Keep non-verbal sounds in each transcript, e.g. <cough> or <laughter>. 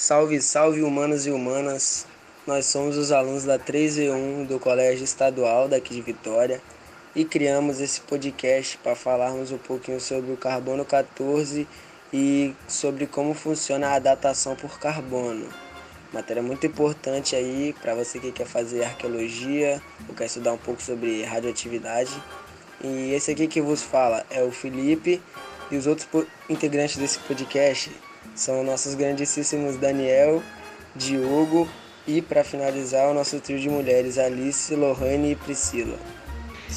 Salve, salve humanos e humanas. Nós somos os alunos da 3V1 do Colégio Estadual daqui de Vitória e criamos esse podcast para falarmos um pouquinho sobre o carbono 14 e sobre como funciona a datação por carbono. Matéria muito importante aí para você que quer fazer arqueologia ou quer estudar um pouco sobre radioatividade. E esse aqui que vos fala é o Felipe e os outros integrantes desse podcast são nossos grandíssimos Daniel, Diogo e, para finalizar, o nosso trio de mulheres Alice, Lohane e Priscila.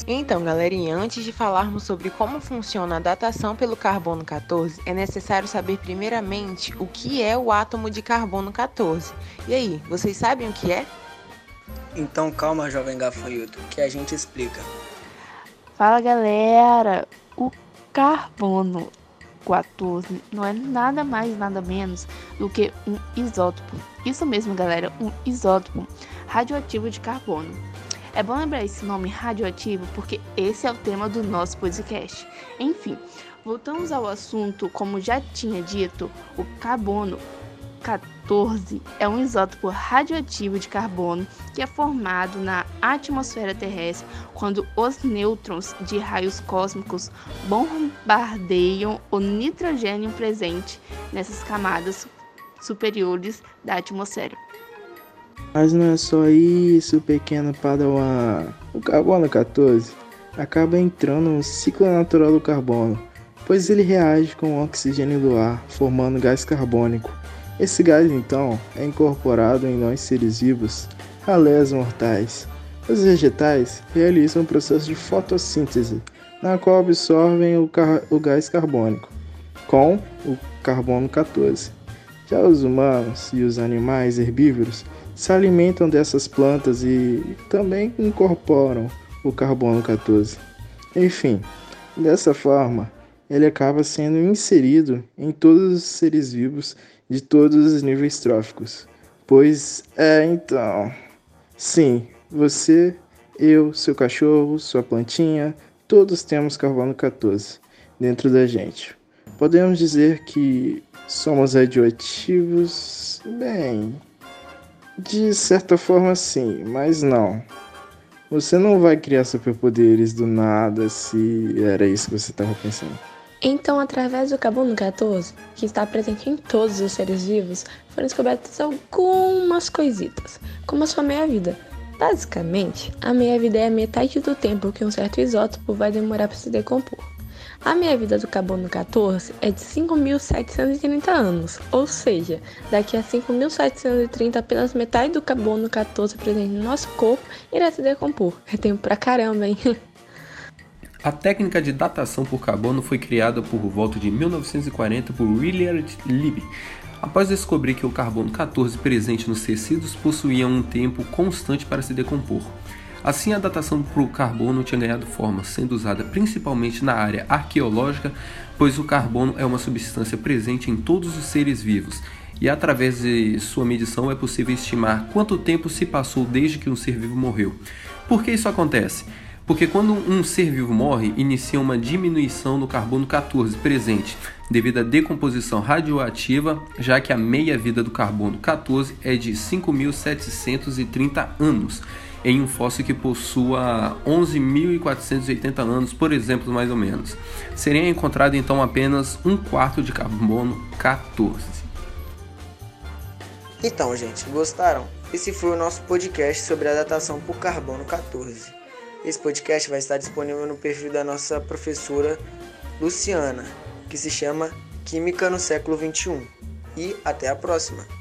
Então, galerinha, antes de falarmos sobre como funciona a datação pelo carbono 14, é necessário saber primeiramente o que é o átomo de carbono 14. E aí, vocês sabem o que é? Então calma, jovem gafanhoto, que a gente explica. Fala galera, o carbono 14 não é nada mais nada menos do que um isótopo. Isso mesmo, galera, um isótopo radioativo de carbono. É bom lembrar esse nome radioativo porque esse é o tema do nosso podcast. Enfim, voltamos ao assunto, como já tinha dito, o carbono 14 é um isótopo radioativo de carbono que é formado na atmosfera terrestre quando os nêutrons de raios cósmicos bombardeiam o nitrogênio presente nessas camadas superiores da atmosfera. Mas não é só isso, pequeno padawan. O carbono 14 acaba entrando no ciclo natural do carbono, pois ele reage com o oxigênio do ar, formando gás carbônico esse gás, então, é incorporado em nós seres vivos, ralés mortais. Os vegetais realizam um processo de fotossíntese, na qual absorvem o, o gás carbônico, com o carbono 14. Já os humanos e os animais herbívoros se alimentam dessas plantas e também incorporam o carbono 14. Enfim, dessa forma, ele acaba sendo inserido em todos os seres vivos de todos os níveis tróficos. Pois é, então. Sim, você, eu, seu cachorro, sua plantinha, todos temos carbono 14 dentro da gente. Podemos dizer que somos radioativos? Bem, de certa forma sim, mas não. Você não vai criar superpoderes do nada se era isso que você estava pensando. Então, através do carbono 14, que está presente em todos os seres vivos, foram descobertas algumas coisitas, como a sua meia-vida. Basicamente, a meia-vida é a metade do tempo que um certo isótopo vai demorar para se decompor. A meia-vida do carbono 14 é de 5.730 anos, ou seja, daqui a 5.730 apenas metade do carbono 14 presente no nosso corpo irá se decompor. É tempo pra caramba, hein? <laughs> A técnica de datação por carbono foi criada por volta de 1940 por Willard Libby, após descobrir que o carbono 14 presente nos tecidos possuía um tempo constante para se decompor. Assim, a datação por carbono tinha ganhado forma, sendo usada principalmente na área arqueológica, pois o carbono é uma substância presente em todos os seres vivos, e através de sua medição é possível estimar quanto tempo se passou desde que um ser vivo morreu. Por que isso acontece? Porque quando um ser vivo morre, inicia uma diminuição no carbono 14 presente, devido à decomposição radioativa, já que a meia-vida do carbono 14 é de 5.730 anos, em um fóssil que possua 11.480 anos, por exemplo, mais ou menos. Seria encontrado então apenas um quarto de carbono 14. Então, gente, gostaram? Esse foi o nosso podcast sobre a datação por carbono 14. Esse podcast vai estar disponível no perfil da nossa professora Luciana, que se chama Química no século 21. E até a próxima!